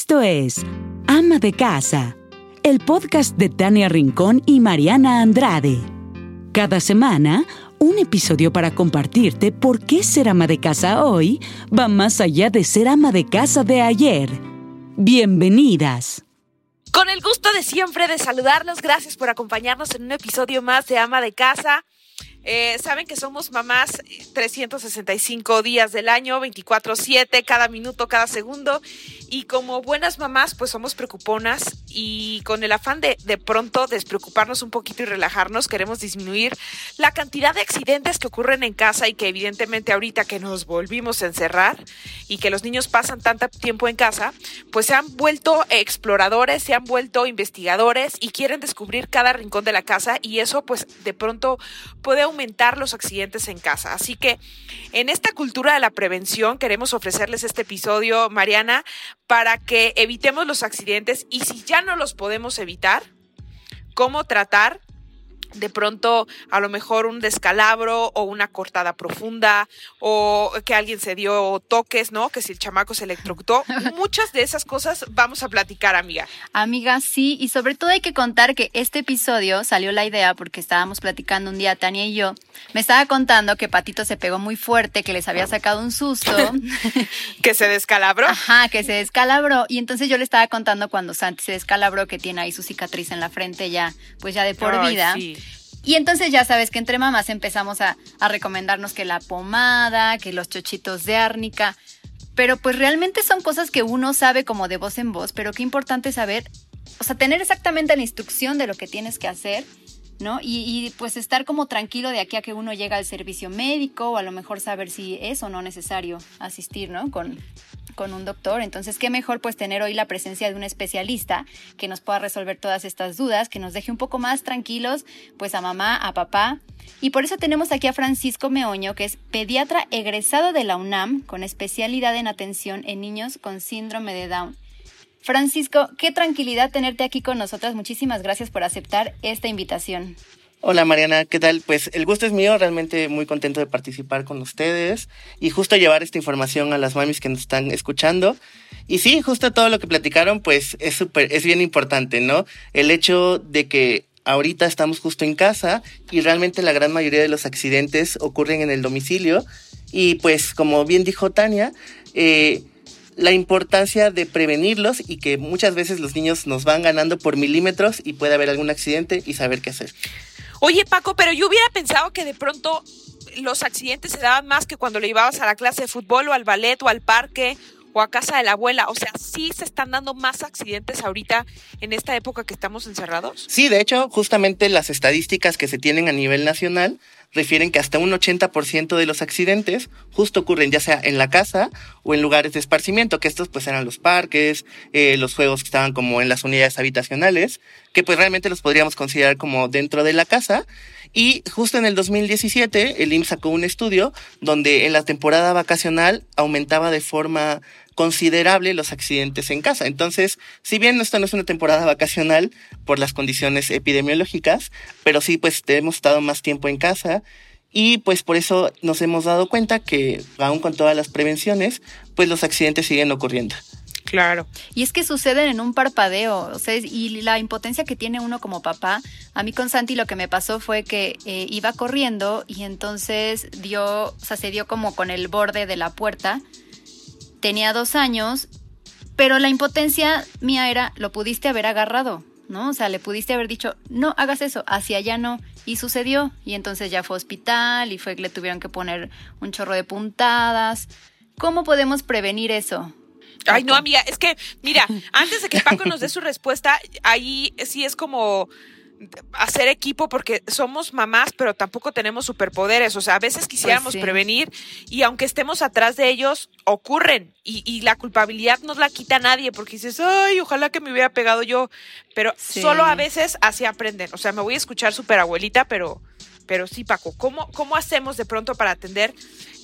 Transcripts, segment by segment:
Esto es Ama de Casa, el podcast de Tania Rincón y Mariana Andrade. Cada semana, un episodio para compartirte por qué ser ama de casa hoy va más allá de ser ama de casa de ayer. Bienvenidas. Con el gusto de siempre de saludarlos, gracias por acompañarnos en un episodio más de Ama de Casa. Eh, saben que somos mamás 365 días del año, 24/7, cada minuto, cada segundo. Y como buenas mamás, pues somos preocuponas y con el afán de de pronto despreocuparnos un poquito y relajarnos, queremos disminuir la cantidad de accidentes que ocurren en casa y que evidentemente ahorita que nos volvimos a encerrar y que los niños pasan tanto tiempo en casa, pues se han vuelto exploradores, se han vuelto investigadores y quieren descubrir cada rincón de la casa y eso pues de pronto puede aumentar los accidentes en casa. Así que en esta cultura de la prevención queremos ofrecerles este episodio, Mariana, para que evitemos los accidentes y si ya no los podemos evitar, cómo tratar de pronto a lo mejor un descalabro o una cortada profunda o que alguien se dio toques, ¿no? Que si el chamaco se electrocutó. Muchas de esas cosas vamos a platicar, amiga. Amiga, sí, y sobre todo hay que contar que este episodio salió la idea porque estábamos platicando un día Tania y yo. Me estaba contando que Patito se pegó muy fuerte, que les había sacado un susto. que se descalabró. Ajá, que se descalabró. Y entonces yo le estaba contando cuando Santi se descalabró que tiene ahí su cicatriz en la frente ya, pues ya de por Ay, vida. sí. Y entonces ya sabes que entre mamás empezamos a, a recomendarnos que la pomada, que los chochitos de árnica, pero pues realmente son cosas que uno sabe como de voz en voz, pero qué importante saber, o sea, tener exactamente la instrucción de lo que tienes que hacer, ¿no? Y, pues estar como tranquilo de aquí a que uno llega al servicio médico o a lo mejor saber si es o no necesario asistir, ¿no? Con, con un doctor. Entonces, qué mejor pues tener hoy la presencia de un especialista que nos pueda resolver todas estas dudas, que nos deje un poco más tranquilos pues a mamá, a papá. Y por eso tenemos aquí a Francisco Meoño, que es pediatra egresado de la UNAM con especialidad en atención en niños con síndrome de Down. Francisco, qué tranquilidad tenerte aquí con nosotras. Muchísimas gracias por aceptar esta invitación. Hola Mariana, ¿qué tal? Pues el gusto es mío, realmente muy contento de participar con ustedes y justo llevar esta información a las mamis que nos están escuchando. Y sí, justo todo lo que platicaron, pues es súper, es bien importante, ¿no? El hecho de que ahorita estamos justo en casa y realmente la gran mayoría de los accidentes ocurren en el domicilio y pues como bien dijo Tania, eh, la importancia de prevenirlos y que muchas veces los niños nos van ganando por milímetros y puede haber algún accidente y saber qué hacer. Oye, Paco, pero yo hubiera pensado que de pronto los accidentes se daban más que cuando le llevabas a la clase de fútbol o al ballet o al parque o a casa de la abuela. O sea, sí se están dando más accidentes ahorita en esta época que estamos encerrados. Sí, de hecho, justamente las estadísticas que se tienen a nivel nacional refieren que hasta un 80% de los accidentes justo ocurren ya sea en la casa o en lugares de esparcimiento, que estos pues eran los parques, eh, los juegos que estaban como en las unidades habitacionales, que pues realmente los podríamos considerar como dentro de la casa. Y justo en el 2017 el IMSS sacó un estudio donde en la temporada vacacional aumentaba de forma considerable los accidentes en casa. Entonces, si bien esto no es una temporada vacacional por las condiciones epidemiológicas, pero sí pues hemos estado más tiempo en casa y pues por eso nos hemos dado cuenta que aún con todas las prevenciones, pues los accidentes siguen ocurriendo. Claro. Y es que suceden en un parpadeo, o sea, y la impotencia que tiene uno como papá. A mí con Santi lo que me pasó fue que eh, iba corriendo y entonces dio, o sea, se dio como con el borde de la puerta. Tenía dos años, pero la impotencia mía era, lo pudiste haber agarrado, ¿no? O sea, le pudiste haber dicho, no hagas eso, hacia allá no. Y sucedió. Y entonces ya fue a hospital y fue que le tuvieron que poner un chorro de puntadas. ¿Cómo podemos prevenir eso? Ay, no, amiga, es que, mira, antes de que Paco nos dé su respuesta, ahí sí es como hacer equipo porque somos mamás, pero tampoco tenemos superpoderes. O sea, a veces quisiéramos Pues sí. prevenir y aunque estemos atrás de ellos, ocurren. Y, y la culpabilidad no la quita nadie porque dices, ay, ojalá que me hubiera pegado yo. Pero Sí. solo a veces así aprenden. O sea, me voy a escuchar súper abuelita, pero, pero sí, Paco, ¿cómo, ¿cómo hacemos de pronto para atender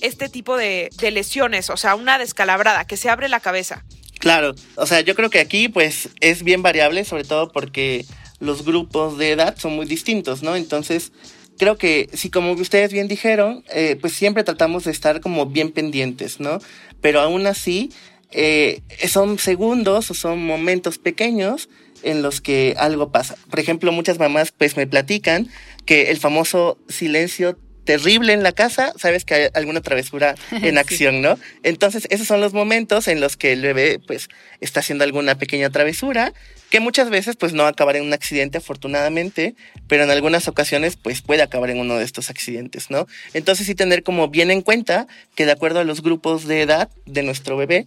este tipo de, de lesiones? O sea, una descalabrada, que se abre la cabeza. Claro, o sea, yo creo que aquí pues es bien variable, sobre todo porque los grupos de edad son muy distintos, ¿no? Entonces, creo que sí, como ustedes bien dijeron, eh, pues siempre tratamos de estar como bien pendientes, ¿no? Pero aún así, eh, son segundos o son momentos pequeños en los que algo pasa. Por ejemplo, muchas mamás pues me platican que el famoso silencio terrible en la casa, sabes que hay alguna travesura en acción, ¿no? Entonces, esos son los momentos en los que el bebé, pues, está haciendo alguna pequeña travesura, que muchas veces, pues, no acabar en un accidente, afortunadamente, pero en algunas ocasiones, pues, puede acabar en uno de estos accidentes, ¿no? Entonces, sí tener como bien en cuenta que de acuerdo a los grupos de edad de nuestro bebé,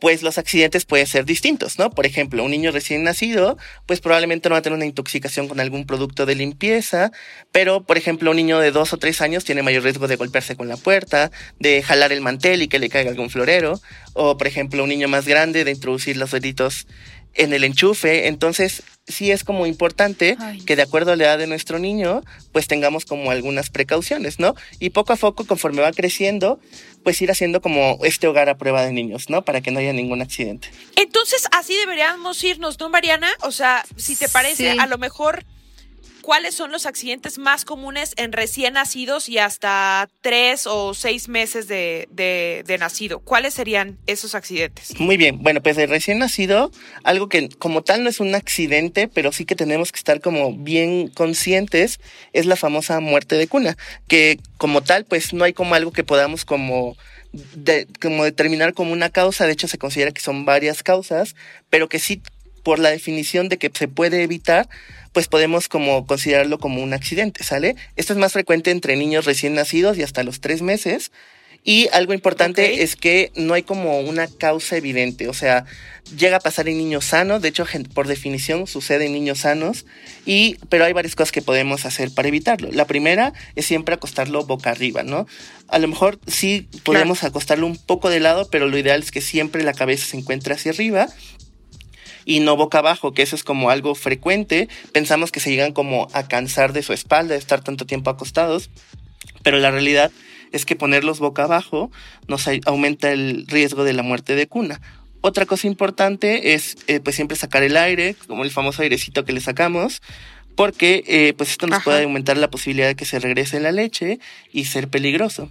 pues los accidentes pueden ser distintos, ¿no? Por ejemplo, un niño recién nacido, pues probablemente no va a tener una intoxicación con algún producto de limpieza, pero, por ejemplo, un niño de dos o tres años tiene mayor riesgo de golpearse con la puerta, de jalar el mantel y que le caiga algún florero, o, por ejemplo, un niño más grande de introducir los deditos en el enchufe. Entonces, sí es como importante que de acuerdo a la edad de nuestro niño, pues tengamos como algunas precauciones, ¿no? Y poco a poco, conforme va creciendo, pues ir haciendo como este hogar a prueba de niños, ¿no? Para que no haya ningún accidente. Entonces, así deberíamos irnos, ¿no, Mariana? O sea, si te parece, a lo mejor ¿cuáles son los accidentes más comunes en recién nacidos y hasta tres o seis meses de, de, nacido? ¿Cuáles serían esos accidentes? Muy bien, bueno, pues de recién nacido, algo que como tal no es un accidente, pero sí que tenemos que estar como bien conscientes, es la famosa muerte de cuna, que como tal, pues no hay como algo que podamos como... Como determinar como una causa, de hecho se considera que son varias causas, pero que sí por la definición de que se puede evitar, pues podemos como considerarlo como un accidente, ¿sale? Esto es más frecuente entre niños recién nacidos y hasta los tres meses. Y algo importante es que no hay como una causa evidente, o sea, llega a pasar en niños sanos, de hecho, por definición sucede en niños sanos, y, pero hay varias cosas que podemos hacer para evitarlo. La primera es siempre acostarlo boca arriba, ¿no? A lo mejor sí podemos acostarlo un poco de lado, pero lo ideal es que siempre la cabeza se encuentre hacia arriba y no boca abajo, que eso es como algo frecuente. Pensamos que se llegan como a cansar de su espalda, de estar tanto tiempo acostados, pero la realidad es que ponerlos boca abajo nos aumenta el riesgo de la muerte de cuna. Otra cosa importante es eh, pues siempre sacar el aire, como el famoso airecito que le sacamos, porque eh, pues esto nos puede aumentar la posibilidad de que se regrese la leche y ser peligroso.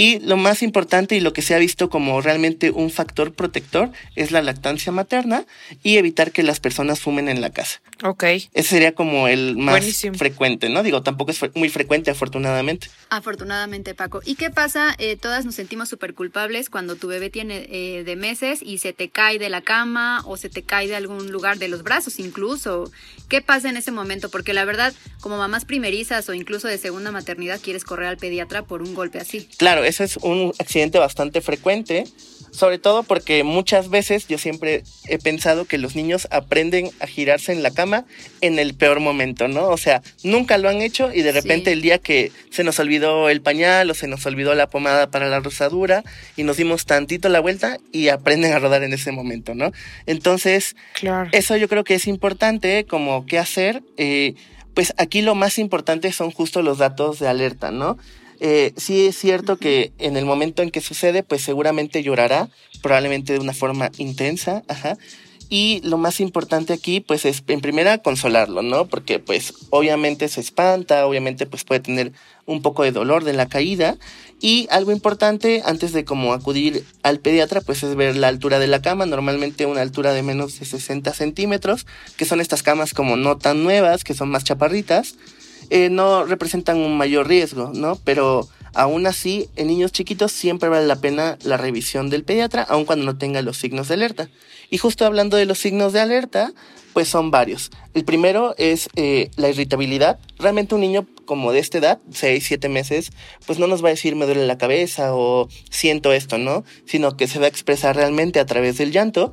Y lo más importante y lo que se ha visto como realmente un factor protector es la lactancia materna y evitar que las personas fumen en la casa. Ok. Ese sería como el más frecuente, ¿no? Digo, tampoco es muy frecuente, afortunadamente. Afortunadamente, Paco. ¿Y qué pasa? Eh, todas nos sentimos súper culpables cuando tu bebé tiene eh, de meses y se te cae de la cama o se te cae de algún lugar de los brazos incluso. ¿Qué pasa en ese momento? Porque la verdad, como mamás primerizas o incluso de segunda maternidad, quieres correr al pediatra por un golpe así. Claro, ese es un accidente bastante frecuente, sobre todo porque muchas veces yo siempre he pensado que los niños aprenden a girarse en la cama en el peor momento, ¿no? O sea, nunca lo han hecho y de repente el día que se nos olvidó el pañal o se nos olvidó la pomada para la rosadura y nos dimos tantito la vuelta y aprenden a rodar en ese momento, ¿no? Entonces, eso yo creo que es importante, como qué hacer. Eh, pues aquí lo más importante son justo los datos de alerta, ¿no? Eh, sí es cierto que en el momento en que sucede, pues seguramente llorará, probablemente de una forma intensa. Y lo más importante aquí, pues es en primera consolarlo, ¿no? Porque pues obviamente se espanta, obviamente pues puede tener un poco de dolor de la caída. Y algo importante antes de como acudir al pediatra, pues es ver la altura de la cama, normalmente una altura de menos de 60 centímetros, que son estas camas como no tan nuevas, que son más chaparritas. Eh, no representan un mayor riesgo, ¿no? Pero aún así, en niños chiquitos siempre vale la pena la revisión del pediatra, aun cuando no tenga los signos de alerta. Y justo hablando de los signos de alerta, pues son varios. El primero es eh, la irritabilidad. Realmente un niño como de esta edad, 6, 7 meses, pues no nos va a decir me duele la cabeza o siento esto, ¿no? Sino que se va a expresar realmente a través del llanto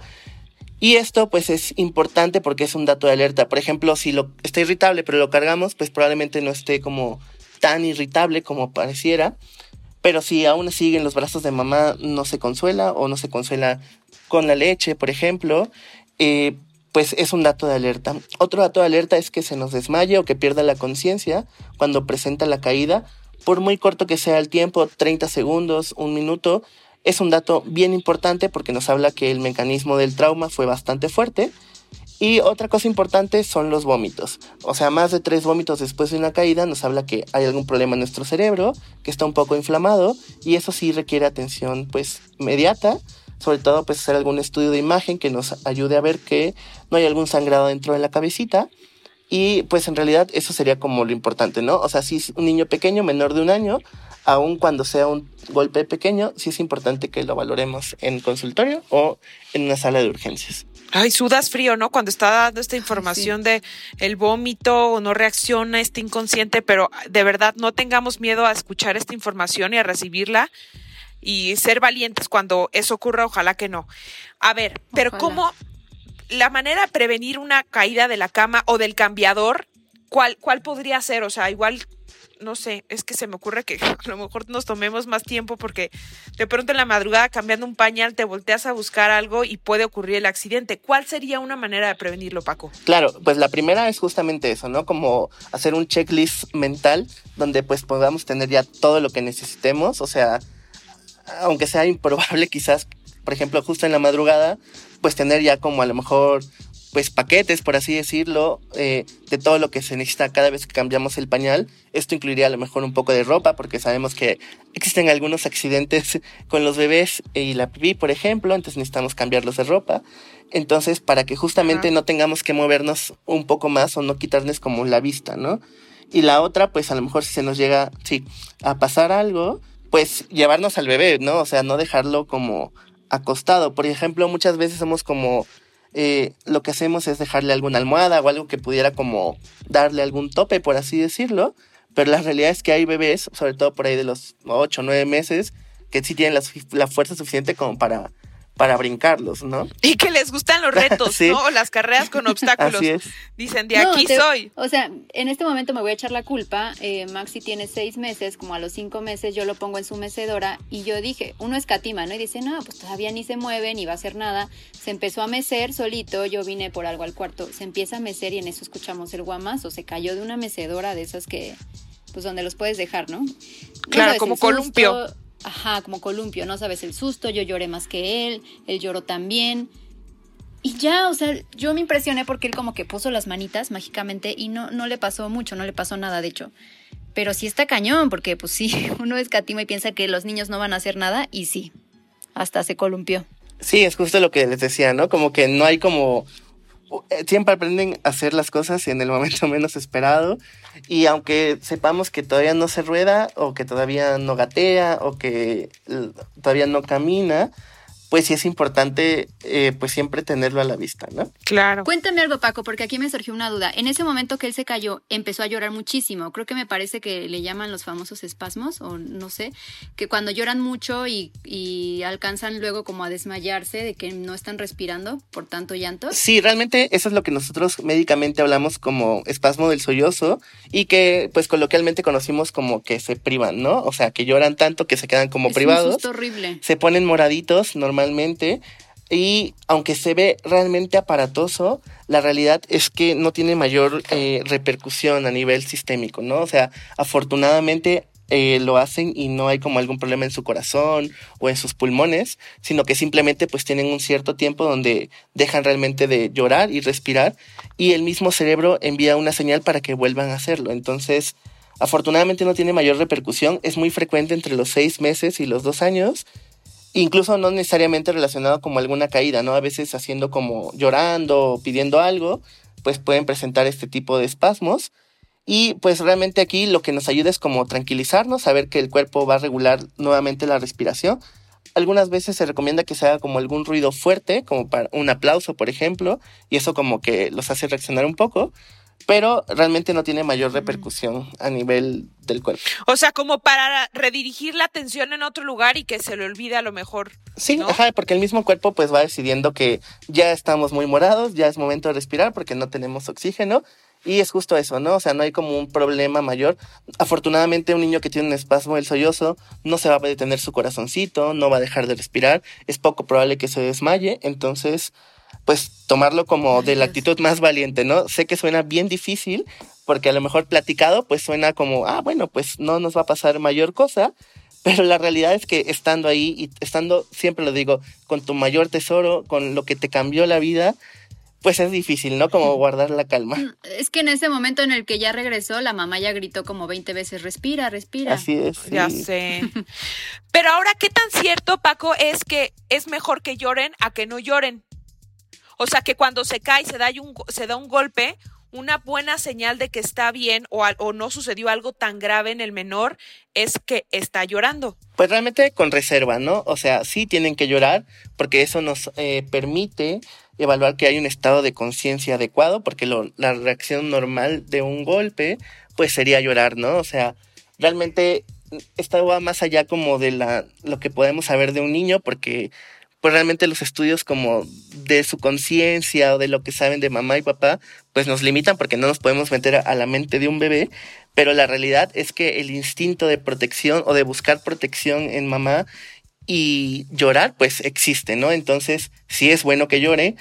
y esto pues es importante porque es un dato de alerta. Por ejemplo, si lo está irritable pero lo cargamos, pues probablemente no esté como tan irritable como pareciera. Pero si aún sigue en los brazos de mamá, no se consuela o no se consuela con la leche, por ejemplo, eh, pues es un dato de alerta. Otro dato de alerta es que se nos desmaye o que pierda la conciencia cuando presenta la caída. Por muy corto que sea el tiempo, 30 segundos, un minuto, es un dato bien importante porque nos habla que el mecanismo del trauma fue bastante fuerte. Y otra cosa importante son los vómitos. O sea, más de tres vómitos después de una caída nos habla que hay algún problema en nuestro cerebro, que está un poco inflamado y eso sí requiere atención pues inmediata sobre todo pues hacer algún estudio de imagen que nos ayude a ver que no hay algún sangrado dentro de la cabecita. Y pues en realidad eso sería como lo importante, ¿no? O sea, si es un niño pequeño, menor de un año, aun cuando sea un golpe pequeño, sí es importante que lo valoremos en consultorio o en una sala de urgencias. Ay, sudas frío, ¿no? Cuando está dando esta información de el vómito o no reacciona, está inconsciente, pero de verdad no tengamos miedo a escuchar esta información y a recibirla y ser valientes cuando eso ocurra, ojalá que no. A ver, pero ¿cómo la manera de prevenir una caída de la cama o del cambiador, cuál, cuál podría ser? O sea, igual no sé, es que se me ocurre que a lo mejor nos tomemos más tiempo porque de pronto en la madrugada cambiando un pañal te volteas a buscar algo y puede ocurrir el accidente. ¿Cuál sería una manera de prevenirlo, Paco? Claro, pues la primera es justamente eso, ¿no? Como hacer un checklist mental donde pues podamos tener ya todo lo que necesitemos, o sea, aunque sea improbable quizás, por ejemplo, justo en la madrugada, pues tener ya como a lo mejor pues paquetes, por así decirlo, eh, de todo lo que se necesita cada vez que cambiamos el pañal. Esto incluiría a lo mejor un poco de ropa, porque sabemos que existen algunos accidentes con los bebés y la pipí, por ejemplo, entonces necesitamos cambiarlos de ropa. Entonces, para que justamente no tengamos que movernos un poco más o no quitarles como la vista, ¿no? Y la otra, pues a lo mejor si se nos llega, sí, a pasar algo, pues llevarnos al bebé, ¿no? O sea, no dejarlo como acostado. Por ejemplo, muchas veces somos como eh, lo que hacemos es dejarle alguna almohada o algo que pudiera como darle algún tope, por así decirlo. Pero la realidad es que hay bebés, sobre todo por ahí de los 8 o 9 meses, que sí tienen la fuerza suficiente como para para brincarlos, ¿no? Y que les gustan los retos, ¿no? Las carreras con obstáculos. Así es. Dicen, de aquí soy. O sea, en este momento me voy a echar la culpa. Eh, Maxi tiene seis meses, como a los cinco meses yo lo pongo en su mecedora y yo dije, uno escatima, ¿no? Y dice, no, pues todavía ni se mueve, ni va a hacer nada. Se empezó a mecer solito, yo vine por algo al cuarto, se empieza a mecer y en eso escuchamos el guamazo. Se cayó de una mecedora de esas que, pues donde los puedes dejar, ¿no? Claro, como columpio ajá, como columpio, no sabes el susto, yo lloré más que él, él lloró también. Y ya, o sea, yo me impresioné porque él como que puso las manitas mágicamente y no, no le pasó mucho, no le pasó nada, de hecho. Pero sí está cañón, porque pues sí, uno es catima y piensa que los niños no van a hacer nada y sí, hasta se columpió. Sí, es justo lo que les decía, ¿no? Como que no hay como siempre aprenden a hacer las cosas en el momento menos esperado. Y aunque sepamos que todavía no se rueda o que todavía no gatea o que todavía no camina, pues sí es importante eh, pues siempre tenerlo a la vista, ¿no? Claro. Cuéntame algo, Paco, porque aquí me surgió una duda. En ese momento que él se cayó, empezó a llorar muchísimo. Creo que me parece que le llaman los famosos espasmos, o no sé, que cuando lloran mucho y, alcanzan luego como a desmayarse de que no están respirando por tanto llanto. Sí, realmente eso es lo que nosotros médicamente hablamos como espasmo del sollozo y que pues coloquialmente conocimos como que se privan, ¿no? O sea, que lloran tanto que se quedan como privados. Es horrible. Se ponen moraditos, normalmente normalmente y aunque se ve realmente aparatoso, la realidad es que no tiene mayor eh, repercusión a nivel sistémico, ¿no? O sea, afortunadamente eh, lo hacen y no hay como algún problema en su corazón o en sus pulmones, sino que simplemente pues tienen un cierto tiempo donde dejan realmente de llorar y respirar y el mismo cerebro envía una señal para que vuelvan a hacerlo. Entonces, afortunadamente no tiene mayor repercusión, es muy frecuente entre los seis meses y los dos años incluso no necesariamente relacionado como alguna caída, ¿no? A veces haciendo como llorando o pidiendo algo, pues pueden presentar este tipo de espasmos. Y pues realmente aquí lo que nos ayuda es como tranquilizarnos, saber que el cuerpo va a regular nuevamente la respiración. Algunas veces se recomienda que se haga como algún ruido fuerte, como para un aplauso, por ejemplo, y eso como que los hace reaccionar un poco pero realmente no tiene mayor repercusión a nivel del cuerpo. O sea, como para redirigir la atención en otro lugar y que se le olvide a lo mejor. Sí, ajá, porque el mismo cuerpo pues va decidiendo que ya estamos muy morados, ya es momento de respirar porque no tenemos oxígeno. Y es justo eso, ¿no? O sea, no hay como un problema mayor. Afortunadamente, un niño que tiene un espasmo del sollozo no se va a detener su corazoncito, no va a dejar de respirar, es poco probable que se desmaye. Entonces, pues tomarlo como de la actitud más valiente, ¿no? Sé que suena bien difícil, porque a lo mejor platicado, pues suena como, ah, bueno, pues no nos va a pasar mayor cosa, pero la realidad es que estando ahí y estando, siempre lo digo, con tu mayor tesoro, con lo que te cambió la vida, pues es difícil, ¿no? Como guardar la calma. Mm, es que en ese momento en el que ya regresó, la mamá ya gritó como 20 veces, respira, respira. Así es. Ya sé. Pero ahora, ¿qué tan cierto, Paco, es que es mejor que lloren a que no lloren? O sea, que cuando se cae, se da un, se da un golpe, una buena señal de que está bien o, o, no sucedió algo tan grave en el menor es que está llorando. Pues realmente con reserva, ¿no? O sea, sí tienen que llorar porque eso nos eh, permite evaluar que hay un estado de conciencia adecuado, porque la reacción normal de un golpe, pues sería llorar, ¿no? O sea, realmente esto va más allá como de la, lo que podemos saber de un niño, porque pues realmente los estudios como de su conciencia o de lo que saben de mamá y papá, pues nos limitan porque no nos podemos meter a la mente de un bebé, pero la realidad es que el instinto de protección o de buscar protección en mamá y llorar pues existe, ¿no? Entonces, sí es bueno que llore,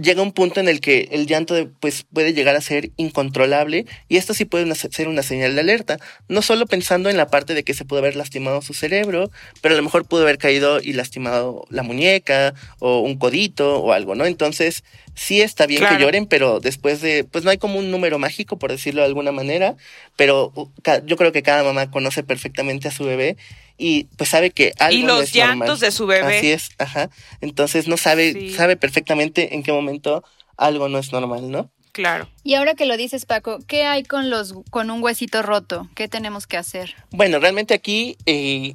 llega un punto en el que el llanto pues puede llegar a ser incontrolable y esto sí puede ser una señal de alerta, no solo pensando en la parte de que se pudo haber lastimado su cerebro, pero a lo mejor pudo haber caído y lastimado la muñeca o un codito o algo, ¿no? Entonces, sí está bien que lloren, pero después de, pues no hay como un número mágico, por decirlo de alguna manera, pero uh, yo creo que cada mamá conoce perfectamente a su bebé y pues sabe que algo y los llantos de su bebé. Así es ajá. Entonces no sabe sabe perfectamente en qué momento algo no es normal no claro. Y ahora que lo dices Paco qué hay con los con un huesito roto qué tenemos que hacer bueno realmente aquí eh,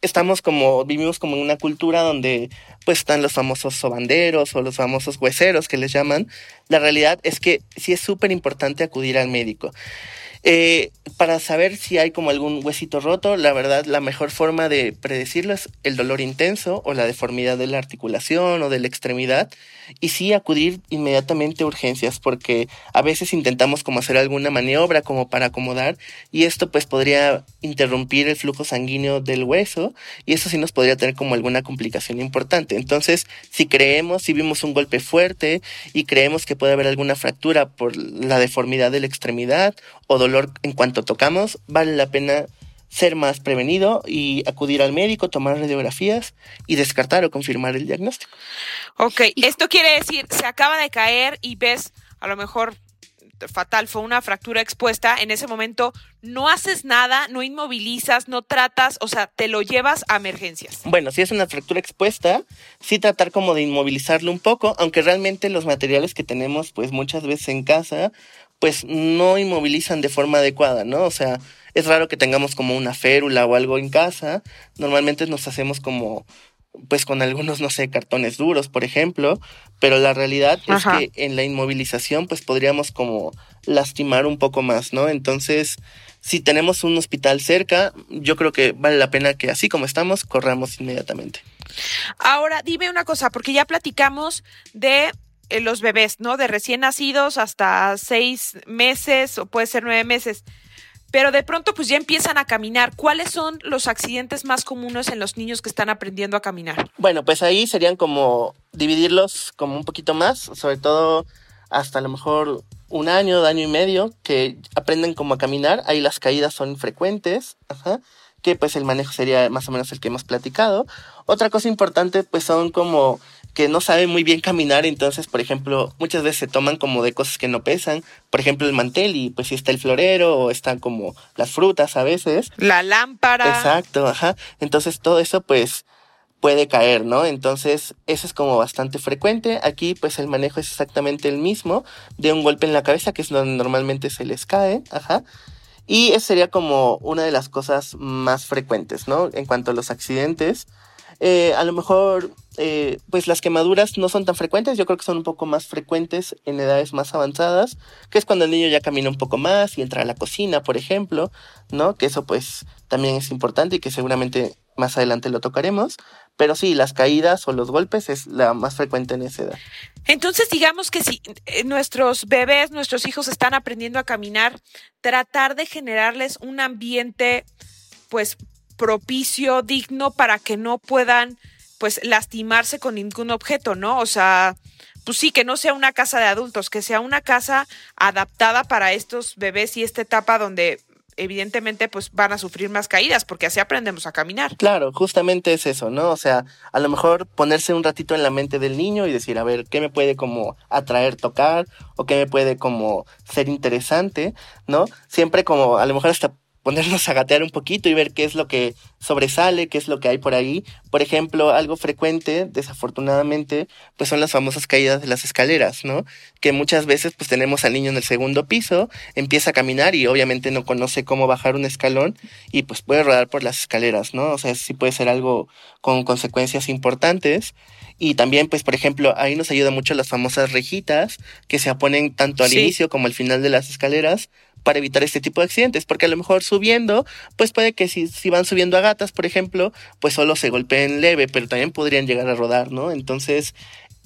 estamos como vivimos como en una cultura donde pues están los famosos sobanderos o los famosos hueseros que les llaman. La realidad es que sí es súper importante acudir al médico eh, para saber si hay como algún huesito roto, la verdad, la mejor forma de predecirlo es el dolor intenso o la deformidad de la articulación o de la extremidad y sí acudir inmediatamente a urgencias porque a veces intentamos como hacer alguna maniobra como para acomodar y esto pues podría interrumpir el flujo sanguíneo del hueso y eso sí nos podría tener como alguna complicación importante. Entonces, si creemos, si vimos un golpe fuerte y creemos que puede haber alguna fractura por la deformidad de la extremidad o dolor en cuanto tocamos, vale la pena ser más prevenido y acudir al médico, tomar radiografías y descartar o confirmar el diagnóstico. Ok, esto quiere decir, se acaba de caer y ves a lo mejor fatal, fue una fractura expuesta, en ese momento no haces nada, no inmovilizas, no tratas, o sea, te lo llevas a emergencias. Bueno, si es una fractura expuesta, sí tratar como de inmovilizarlo un poco, aunque realmente los materiales que tenemos pues muchas veces en casa pues no inmovilizan de forma adecuada, ¿no? O sea, es raro que tengamos como una férula o algo en casa. Normalmente nos hacemos como pues con algunos, no sé, cartones duros, por ejemplo, pero la realidad es que en la inmovilización pues podríamos como lastimar un poco más, ¿no? Entonces, si tenemos un hospital cerca, yo creo que vale la pena que así como estamos, corramos inmediatamente. Ahora, dime una cosa, porque ya platicamos de eh, los bebés, ¿no? De recién nacidos hasta seis meses o puede ser nueve meses. Pero de pronto pues ya empiezan a caminar. ¿Cuáles son los accidentes más comunes en los niños que están aprendiendo a caminar? Bueno, pues ahí serían como dividirlos como un poquito más, sobre todo hasta a lo mejor un año, año y medio, que aprenden como a caminar. Ahí las caídas son frecuentes, ajá, que pues el manejo sería más o menos el que hemos platicado. Otra cosa importante pues son como que no saben muy bien caminar, entonces, por ejemplo, muchas veces se toman como de cosas que no pesan, por ejemplo, el mantel y pues si está el florero o están como las frutas a veces. La lámpara. Exacto, ajá. Entonces todo eso pues puede caer, ¿no? Entonces, eso es como bastante frecuente. Aquí, pues, el manejo es exactamente el mismo, de un golpe en la cabeza, que es donde normalmente se les cae, ajá. Y esa sería como una de las cosas más frecuentes, ¿no? En cuanto a los accidentes, eh, a lo mejor, eh, pues las quemaduras no son tan frecuentes, yo creo que son un poco más frecuentes en edades más avanzadas, que es cuando el niño ya camina un poco más y entra a la cocina, por ejemplo, ¿no? Que eso pues también es importante y que seguramente más adelante lo tocaremos, pero sí, las caídas o los golpes es la más frecuente en esa edad. Entonces, digamos que si eh, nuestros bebés, nuestros hijos están aprendiendo a caminar, tratar de generarles un ambiente pues propicio, digno para que no puedan pues lastimarse con ningún objeto, ¿no? O sea, pues sí, que no sea una casa de adultos, que sea una casa adaptada para estos bebés y esta etapa donde evidentemente pues van a sufrir más caídas porque así aprendemos a caminar. Claro, justamente es eso, ¿no? O sea, a lo mejor ponerse un ratito en la mente del niño y decir, a ver, ¿qué me puede como atraer tocar o qué me puede como ser interesante, ¿no? Siempre como a lo mejor hasta ponernos a gatear un poquito y ver qué es lo que sobresale, qué es lo que hay por ahí. Por ejemplo, algo frecuente, desafortunadamente, pues son las famosas caídas de las escaleras, ¿no? Que muchas veces pues tenemos al niño en el segundo piso, empieza a caminar y obviamente no conoce cómo bajar un escalón y pues puede rodar por las escaleras, ¿no? O sea, sí puede ser algo con consecuencias importantes. Y también, pues, por ejemplo, ahí nos ayuda mucho las famosas rejitas que se ponen tanto al inicio como al final de las escaleras para evitar este tipo de accidentes, porque a lo mejor subiendo, pues puede que si, si van subiendo a gatas, por ejemplo, pues solo se golpeen leve, pero también podrían llegar a rodar, ¿no? Entonces,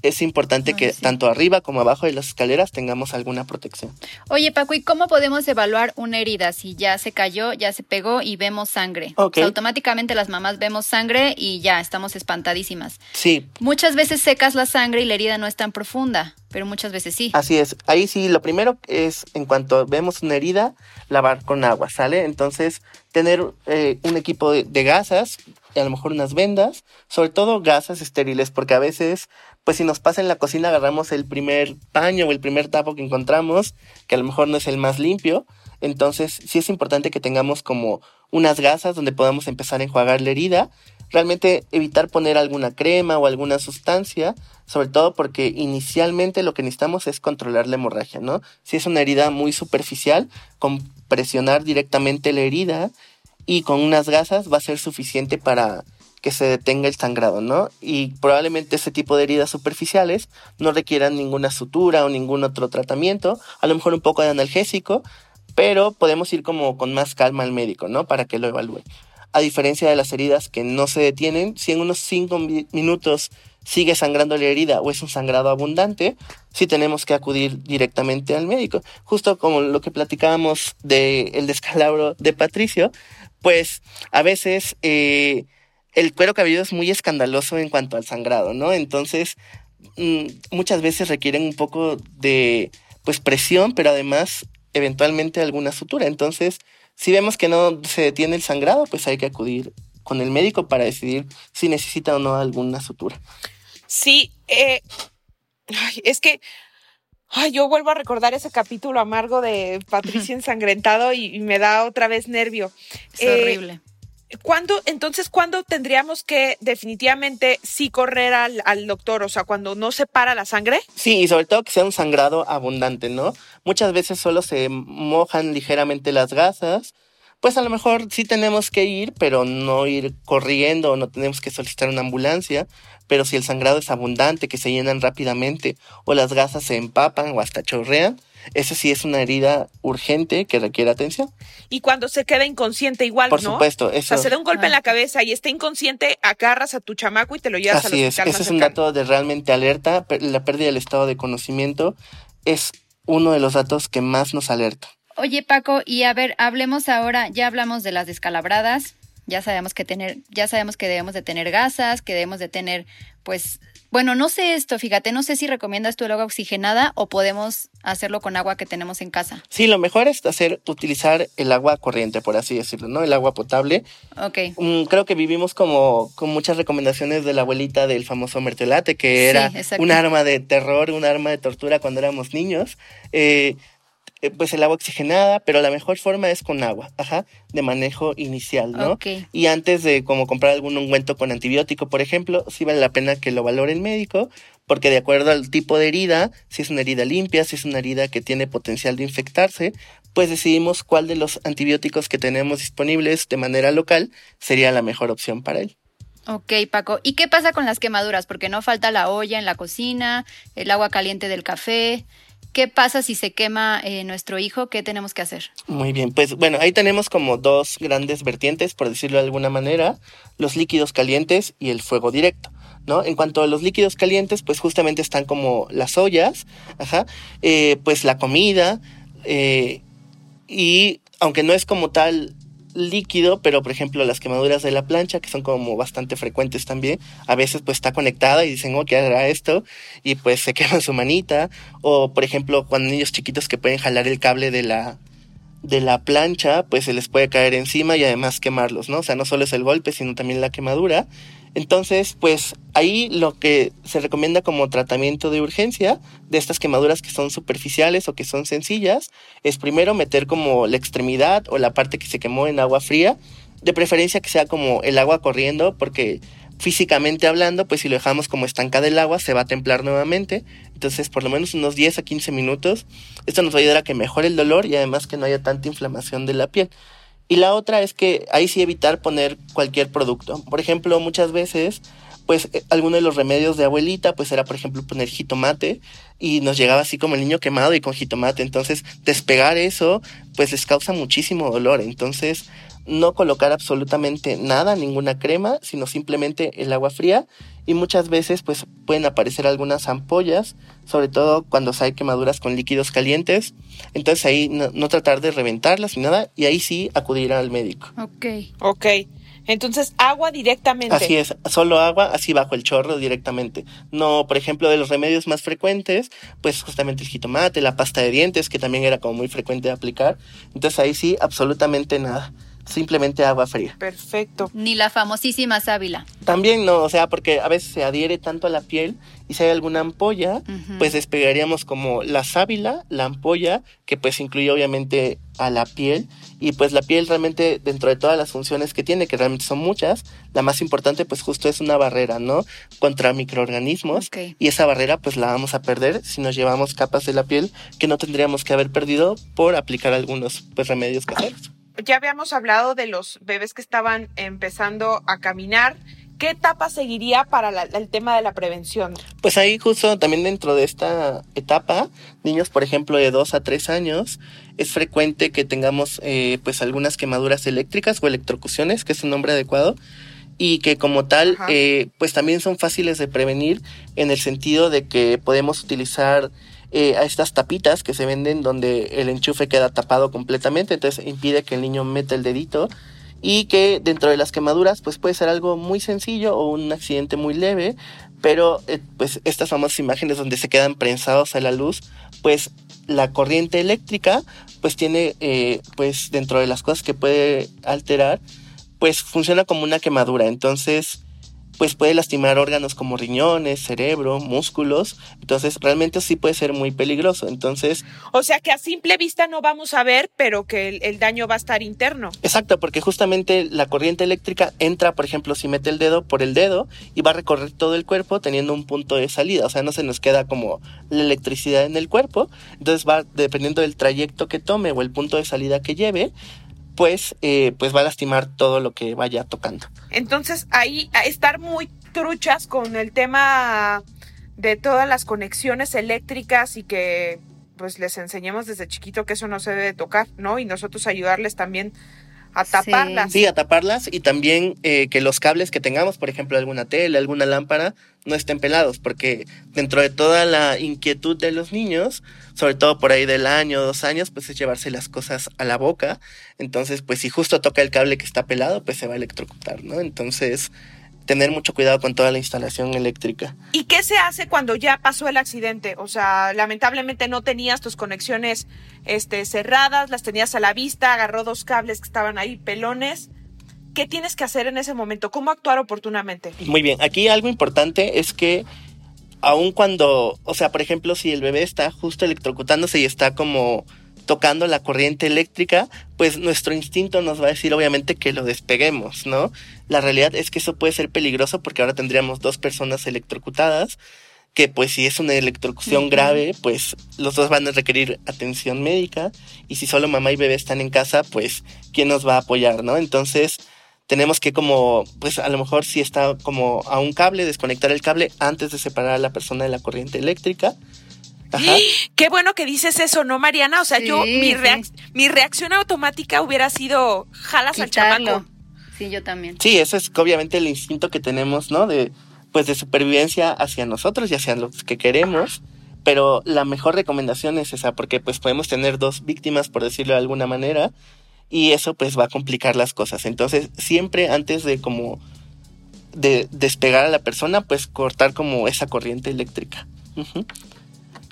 es importante que tanto arriba como abajo de las escaleras tengamos alguna protección. Oye, Paco, ¿y cómo podemos evaluar una herida si ya se cayó, ya se pegó y vemos sangre? automáticamente las mamás vemos sangre y ya estamos espantadísimas. Sí. Muchas veces secas la sangre y la herida no es tan profunda, pero muchas veces sí. Así es. Ahí sí, lo primero es en cuanto vemos una herida, lavar con agua, ¿sale? Entonces, tener eh, un equipo de, de gasas, a lo mejor unas vendas, sobre todo gasas estériles, porque a veces pues si nos pasa en la cocina agarramos el primer paño o el primer tapo que encontramos, que a lo mejor no es el más limpio, entonces sí es importante que tengamos como unas gasas donde podamos empezar a enjuagar la herida, realmente evitar poner alguna crema o alguna sustancia, sobre todo porque inicialmente lo que necesitamos es controlar la hemorragia, ¿no? Si es una herida muy superficial, con presionar directamente la herida y con unas gasas va a ser suficiente para que se detenga el sangrado, ¿no? Y probablemente ese tipo de heridas superficiales no requieran ninguna sutura o ningún otro tratamiento, a lo mejor un poco de analgésico, pero podemos ir como con más calma al médico, ¿no? Para que lo evalúe. A diferencia de las heridas que no se detienen, si en unos 5 minutos sigue sangrando la herida o es un sangrado abundante, sí tenemos que acudir directamente al médico. Justo como lo que platicábamos del el descalabro de Patricio, pues a veces eh, el cuero cabelludo es muy escandaloso en cuanto al sangrado, ¿no? Entonces, mm, muchas veces requieren un poco de, pues, presión, pero además, eventualmente alguna sutura. Entonces, si vemos que no se detiene el sangrado, pues hay que acudir con el médico para decidir si necesita o no alguna sutura. Sí, eh, es que ay, yo vuelvo a recordar ese capítulo amargo de Patricia ensangrentado y, me da otra vez nervio. Es horrible. ¿Cuándo, entonces, cuándo tendríamos que definitivamente sí correr al, al, doctor? O sea, cuando no se para la sangre. Sí, y sobre todo que sea un sangrado abundante, ¿no? Muchas veces solo se mojan ligeramente las gasas. Pues a lo mejor sí tenemos que ir, pero no ir corriendo, no tenemos que solicitar una ambulancia. Pero si el sangrado es abundante, que se llenan rápidamente, o las gasas se empapan o hasta chorrean, esa sí es una herida urgente que requiere atención. Y cuando se queda inconsciente igual, Por ¿no? supuesto, eso. O sea, se da un golpe en la cabeza y está inconsciente, agarras a tu chamaco y te lo llevas Así al hospital. Ese es un dato de realmente alerta. La pérdida del estado de conocimiento es uno de los datos que más nos alerta. Oye, Paco, y a ver, hablemos ahora, ya hablamos de las descalabradas, ya sabemos que tener, ya sabemos que debemos de tener gasas, que debemos de tener, pues, bueno, no sé esto, fíjate, no sé si recomiendas el agua oxigenada o podemos hacerlo con agua que tenemos en casa. Sí, lo mejor es hacer, utilizar el agua corriente, por así decirlo, ¿no? El agua potable. Ok. Mm, creo que vivimos como con muchas recomendaciones de la abuelita del famoso mertelate, que era Sí, un arma de terror, un arma de tortura cuando éramos niños. Eh, pues el agua oxigenada, pero la mejor forma es con agua, ajá, de manejo inicial, ¿no? Ok. Y antes de como comprar algún ungüento con antibiótico, por ejemplo, sí vale la pena que lo valore el médico, porque de acuerdo al tipo de herida, si es una herida limpia, si es una herida que tiene potencial de infectarse, pues decidimos cuál de los antibióticos que tenemos disponibles de manera local sería la mejor opción para él. Ok, Paco. ¿Y qué pasa con las quemaduras? Porque no falta la olla en la cocina, el agua caliente del café. ¿Qué pasa si se quema eh, nuestro hijo? ¿Qué tenemos que hacer? Muy bien, pues bueno, ahí tenemos como dos grandes vertientes, por decirlo de alguna manera, los líquidos calientes y el fuego directo. ¿No? En cuanto a los líquidos calientes, pues justamente están como las ollas, ajá, eh, pues la comida, eh, y aunque no es como tal líquido, pero por ejemplo las quemaduras de la plancha, que son como bastante frecuentes también, a veces pues está conectada y dicen, oh, ¿qué hará esto? Y pues se quema su manita, o por ejemplo cuando niños chiquitos que pueden jalar el cable de la de la plancha, pues se les puede caer encima y además quemarlos, ¿no? O sea, no solo es el golpe, sino también la quemadura. Entonces, pues ahí lo que se recomienda como tratamiento de urgencia de estas quemaduras que son superficiales o que son sencillas, es primero meter como la extremidad o la parte que se quemó en agua fría, de preferencia que sea como el agua corriendo, porque físicamente hablando, pues si lo dejamos como estancada el agua, se va a templar nuevamente. Entonces, por lo menos unos 10 a 15 minutos. Esto nos va a ayudar a que mejore el dolor y además que no haya tanta inflamación de la piel. Y la otra es que ahí sí evitar poner cualquier producto. Por ejemplo, muchas veces, pues eh, alguno de los remedios de abuelita, pues era, por ejemplo, poner jitomate y nos llegaba así como el niño quemado y con jitomate. Entonces, despegar eso, pues les causa muchísimo dolor. Entonces, no colocar absolutamente nada, ninguna crema, sino simplemente el agua fría y muchas veces pues pueden aparecer algunas ampollas, sobre todo cuando hay quemaduras con líquidos calientes, entonces ahí no, tratar de reventarlas ni nada y ahí sí acudir al médico. Ok. Ok. Entonces, agua directamente. Así es, solo agua, así bajo el chorro directamente. No, por ejemplo, de los remedios más frecuentes, pues justamente el jitomate, la pasta de dientes, que también era como muy frecuente de aplicar. Entonces ahí sí, absolutamente nada simplemente agua fría. Perfecto. Ni la famosísima sábila. También no, o sea, porque a veces se adhiere tanto a la piel y si hay alguna ampolla, pues despegaríamos como la sábila, la ampolla, que pues incluye obviamente a la piel y pues la piel realmente dentro de todas las funciones que tiene, que realmente son muchas, la más importante pues justo es una barrera, ¿no? Contra microorganismos y esa barrera pues la vamos a perder si nos llevamos capas de la piel que no tendríamos que haber perdido por aplicar algunos pues remedios caseros ya habíamos hablado de los bebés que estaban empezando a caminar. ¿Qué etapa seguiría para el tema de la prevención? Pues ahí justo también dentro de esta etapa, niños por ejemplo de 2 a 3 años, es frecuente que tengamos eh, pues algunas quemaduras eléctricas o electrocuciones, que es un nombre adecuado, y que como tal eh, pues también son fáciles de prevenir en el sentido de que podemos utilizar eh, a estas tapitas que se venden donde el enchufe queda tapado completamente, entonces impide que el niño meta el dedito y que dentro de las quemaduras pues puede ser algo muy sencillo o un accidente muy leve, pero eh, pues estas famosas imágenes donde se quedan prensados a la luz, pues la corriente eléctrica pues tiene eh, pues dentro de las cosas que puede alterar pues funciona como una quemadura, entonces pues puede lastimar órganos como riñones, cerebro, músculos. Entonces, realmente sí puede ser muy peligroso. Entonces. O sea que a simple vista no vamos a ver, pero que el, daño va a estar interno. Exacto, porque justamente la corriente eléctrica entra, por ejemplo, si mete el dedo por el dedo y va a recorrer todo el cuerpo teniendo un punto de salida. O sea, no se nos queda como la electricidad en el cuerpo. Entonces va, dependiendo del trayecto que tome o el punto de salida que lleve, pues, eh, pues va a lastimar todo lo que vaya tocando. Entonces ahí estar muy truchas con el tema de todas las conexiones eléctricas y que pues les enseñemos desde chiquito que eso no se debe tocar, ¿no? Y nosotros ayudarles también a taparlas. Sí, a taparlas y también eh, que los cables que tengamos, por ejemplo, alguna tele, alguna lámpara, no estén pelados, porque dentro de toda la inquietud de los niños, sobre todo por ahí del año, dos años, pues es llevarse las cosas a la boca. Entonces, pues si justo toca el cable que está pelado, pues se va a electrocutar, ¿no? Entonces, tener mucho cuidado con toda la instalación eléctrica. ¿Y qué se hace cuando ya pasó el accidente? O sea, lamentablemente no tenías tus conexiones este, cerradas, las tenías a la vista, agarró dos cables que estaban ahí pelones. ¿Qué tienes que hacer en ese momento? ¿Cómo actuar oportunamente? Muy bien, aquí algo importante es que aun cuando, o sea, por ejemplo, si el bebé está justo electrocutándose y está como tocando la corriente eléctrica, pues nuestro instinto nos va a decir obviamente que lo despeguemos, ¿no? La realidad es que eso puede ser peligroso porque ahora tendríamos dos personas electrocutadas, que pues si es una electrocución grave, pues los dos van a requerir atención médica y si solo mamá y bebé están en casa, pues ¿quién nos va a apoyar, no? Entonces, tenemos que como, pues a lo mejor si está como a un cable, desconectar el cable antes de separar a la persona de la corriente eléctrica Qué bueno que dices eso, ¿no, Mariana? O sea, yo, mi, mi reacción automática hubiera sido jalas al chamaco. Sí, yo también. Sí, eso es obviamente el instinto que tenemos, ¿no? De, pues de supervivencia hacia nosotros y hacia los que queremos. Pero la mejor recomendación es esa, porque pues podemos tener dos víctimas, por decirlo de alguna manera, y eso pues va a complicar las cosas. Entonces, siempre antes de como de despegar a la persona, pues cortar como esa corriente eléctrica.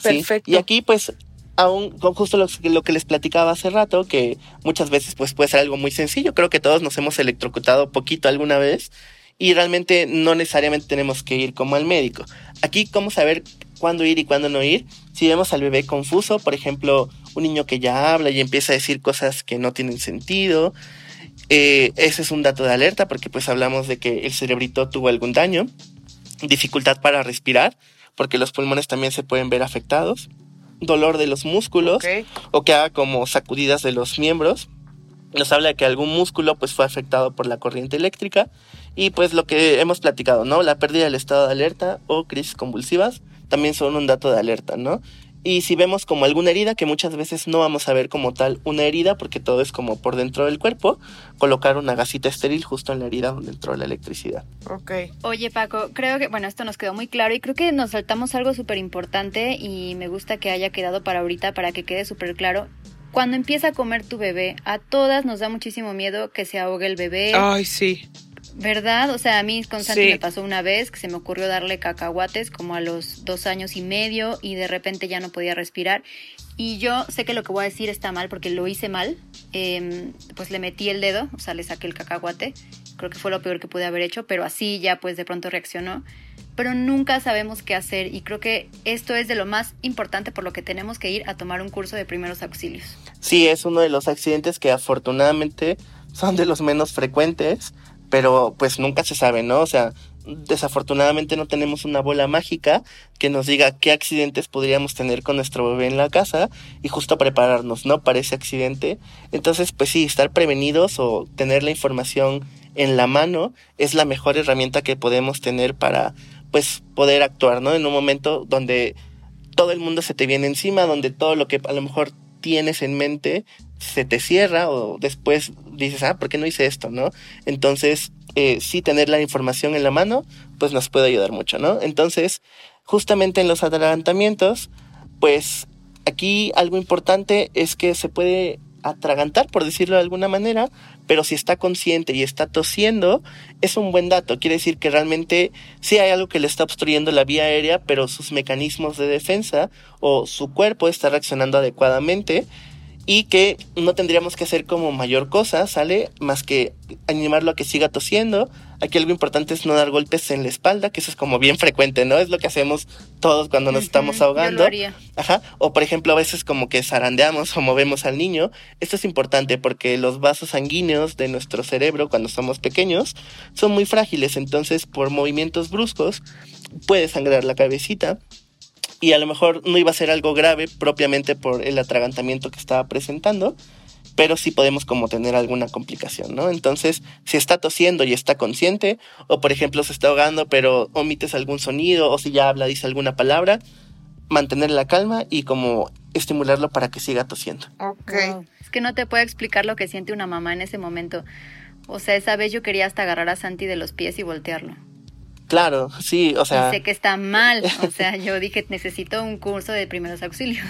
Perfecto. Y aquí, pues, aún con justo lo, lo, que les platicaba hace rato, que muchas veces pues puede ser algo muy sencillo. Creo que todos nos hemos electrocutado poquito alguna vez y realmente no necesariamente tenemos que ir como al médico. Aquí, ¿cómo saber cuándo ir y cuándo no ir? Si vemos al bebé confuso, por ejemplo, un niño que ya habla y empieza a decir cosas que no tienen sentido, eh, ese es un dato de alerta porque pues hablamos de que el cerebrito tuvo algún daño, dificultad para respirar, porque los pulmones también se pueden ver afectados dolor de los músculos o que haga como sacudidas de los miembros. Nos habla de que algún músculo pues fue afectado por la corriente eléctrica y pues lo que hemos platicado, ¿no? La pérdida del estado de alerta o crisis convulsivas también son un dato de alerta, ¿no? Y si vemos como alguna herida, que muchas veces no vamos a ver como tal una herida, porque todo es como por dentro del cuerpo, colocar una gasita estéril justo en la herida donde entró la electricidad. Ok. Oye Paco, creo que, bueno, esto nos quedó muy claro y creo que nos saltamos algo súper importante y me gusta que haya quedado para ahorita, para que quede súper claro. Cuando empieza a comer tu bebé, a todas nos da muchísimo miedo que se ahogue el bebé. Ay, sí. ¿Verdad? O sea, a mí con Santi me pasó una vez que se me ocurrió darle cacahuates como a los dos años y medio y de repente ya no podía respirar. Y yo sé que lo que voy a decir está mal porque lo hice mal. Em, pues le metí el dedo, o sea, le saqué el cacahuate. Creo que fue lo peor que pude haber hecho, pero así ya pues de pronto reaccionó. Pero nunca sabemos qué hacer y creo que esto es de lo más importante por lo que tenemos que ir a tomar un curso de primeros auxilios. Sí, es uno de los accidentes que afortunadamente son de los menos frecuentes pero pues nunca se sabe, ¿no? O sea, desafortunadamente no tenemos una bola mágica que nos diga qué accidentes podríamos tener con nuestro bebé en la casa y justo prepararnos, ¿no? Para ese accidente. Entonces, pues sí, estar prevenidos o tener la información en la mano es la mejor herramienta que podemos tener para, pues, poder actuar, ¿no? En un momento donde todo el mundo se te viene encima, donde todo lo que a lo mejor tienes en mente se te cierra o después dices, ah, ¿por qué no hice esto? ¿No? Entonces, eh, sí tener la información en la mano, pues nos puede ayudar mucho, ¿no? Entonces, justamente en los adelantamientos, pues aquí algo importante es que se puede atragantar, por decirlo de alguna manera, pero si está consciente y está tosiendo, es un buen dato. Quiere decir que realmente sí hay algo que le está obstruyendo la vía aérea, pero sus mecanismos de defensa o su cuerpo está reaccionando adecuadamente y que no tendríamos que hacer como mayor cosa, ¿sale? Más que animarlo a que siga tosiendo. Aquí algo importante es no dar golpes en la espalda, que eso es como bien frecuente, ¿no? Es lo que hacemos todos cuando nos estamos ahogando. Ajá. O por ejemplo, a veces como que zarandeamos o movemos al niño. Esto es importante porque los vasos sanguíneos de nuestro cerebro cuando somos pequeños son muy frágiles, entonces por movimientos bruscos puede sangrar la cabecita y a lo mejor no iba a ser algo grave propiamente por el atragantamiento que estaba presentando, pero sí podemos como tener alguna complicación, ¿no? Entonces, si está tosiendo y está consciente, o por ejemplo se está ahogando pero omites algún sonido, o si ya habla, dice alguna palabra, mantener la calma y como estimularlo para que siga tosiendo. Ok. Es que no te puedo explicar lo que siente una mamá en ese momento. O sea, esa vez yo quería hasta agarrar a Santi de los pies y voltearlo. Claro, sí, o sea. sé que está mal, o sea, yo dije, necesito un curso de primeros auxilios.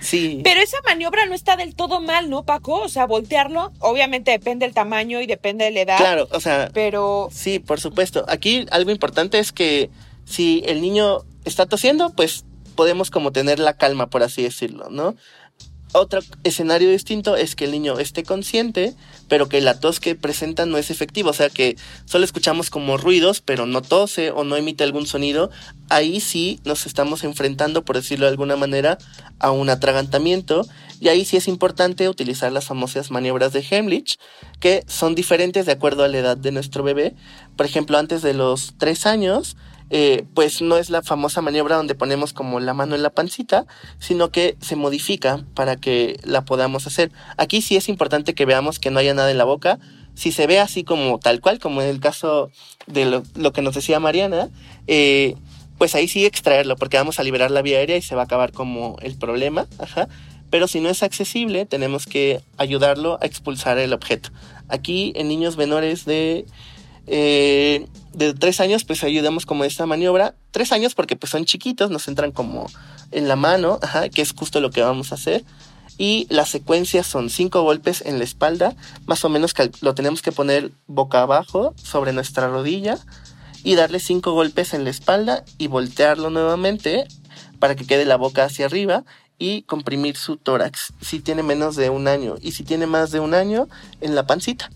Sí. Pero esa maniobra no está del todo mal, ¿no, Paco? O sea, voltearlo, obviamente depende del tamaño y depende de la edad. Claro, o sea. Pero. Sí, por supuesto. Aquí algo importante es que si el niño está tosiendo, pues podemos como tener la calma, por así decirlo, ¿no? Otro escenario distinto es que el niño esté consciente, pero que la tos que presenta no es efectiva, o sea que solo escuchamos como ruidos, pero no tose o no emite algún sonido. Ahí sí nos estamos enfrentando, por decirlo de alguna manera, a un atragantamiento y ahí sí es importante utilizar las famosas maniobras de Heimlich, que son diferentes de acuerdo a la edad de nuestro bebé. Por ejemplo, antes de los tres años, eh, pues no es la famosa maniobra donde ponemos como la mano en la pancita, sino que se modifica para que la podamos hacer. Aquí sí es importante que veamos que no haya nada en la boca. Si se ve así como tal cual, como en el caso de lo, que nos decía Mariana, eh, pues ahí sí extraerlo, porque vamos a liberar la vía aérea y se va a acabar como el problema. Ajá. Pero si no es accesible, tenemos que ayudarlo a expulsar el objeto. Aquí en niños menores de eh, de tres años, pues ayudamos como esta maniobra. Tres años porque pues son chiquitos, nos entran como en la mano, que es justo lo que vamos a hacer. Y las secuencias son cinco golpes en la espalda, más o menos lo tenemos que poner boca abajo sobre nuestra rodilla y darle cinco golpes en la espalda y voltearlo nuevamente para que quede la boca hacia arriba y comprimir su tórax si tiene menos de un año y si tiene más de un año en la pancita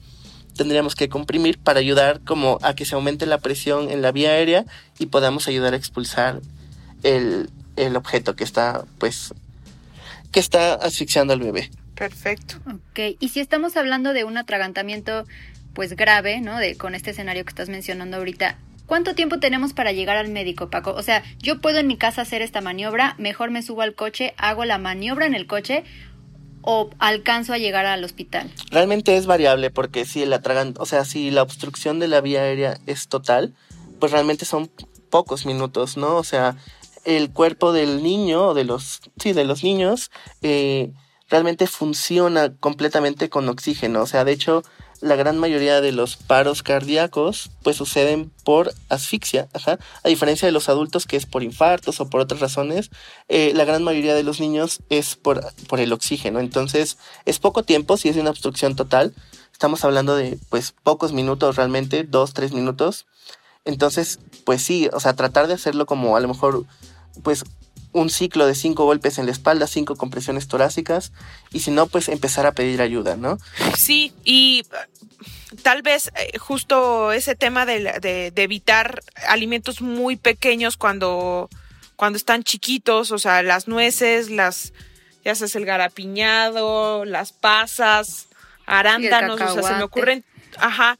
tendríamos que comprimir para ayudar como a que se aumente la presión en la vía aérea y podamos ayudar a expulsar el, el objeto que está pues que está asfixiando al bebé. Perfecto. Ok, y si estamos hablando de un atragantamiento pues grave, ¿no? De, con este escenario que estás mencionando ahorita, ¿cuánto tiempo tenemos para llegar al médico, Paco? O sea, yo puedo en mi casa hacer esta maniobra, mejor me subo al coche, hago la maniobra en el coche o alcanzo a llegar al hospital. Realmente es variable porque si el atragant, o sea, si la obstrucción de la vía aérea es total, pues realmente son pocos minutos, ¿no? O sea, el cuerpo del niño de los, sí, de los niños, eh, realmente funciona completamente con oxígeno. O sea, de hecho, la gran mayoría de los paros cardíacos pues suceden por asfixia, ajá. a diferencia de los adultos que es por infartos o por otras razones, eh, la gran mayoría de los niños es por, por el oxígeno. Entonces es poco tiempo si es una obstrucción total. Estamos hablando de pues pocos minutos realmente, dos, tres minutos. Entonces, pues sí, o sea, tratar de hacerlo como a lo mejor pues un ciclo de cinco golpes en la espalda, cinco compresiones torácicas, y si no, pues empezar a pedir ayuda, ¿no? Sí, y tal vez eh, justo ese tema de, evitar alimentos muy pequeños cuando, cuando están chiquitos, o sea, las nueces, las, ya sabes, el garapiñado, las pasas, arándanos, o sea, se me ocurren, ajá,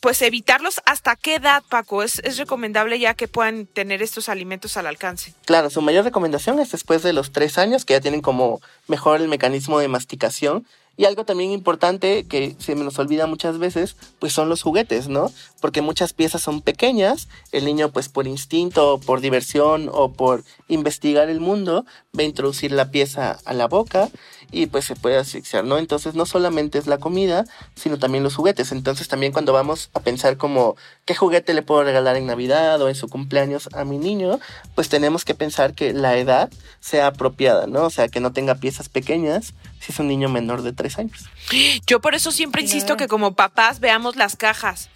pues evitarlos. ¿Hasta qué edad, Paco? ¿Es, ¿Es, recomendable ya que puedan tener estos alimentos al alcance? Claro, su mayor recomendación es después de los tres años, que ya tienen como mejor el mecanismo de masticación y algo también importante que se nos olvida muchas veces, pues son los juguetes, ¿no? Porque muchas piezas son pequeñas, el niño pues por instinto, por diversión o por investigar el mundo, va a introducir la pieza a la boca y pues se puede asfixiar, ¿no? Entonces no solamente es la comida, sino también los juguetes. Entonces también cuando vamos a pensar como qué juguete le puedo regalar en Navidad o en su cumpleaños a mi niño, pues tenemos que pensar que la edad sea apropiada, ¿no? O sea, que no tenga piezas pequeñas si es un niño menor de tres años. Yo por eso siempre insisto que como papás veamos las cajas,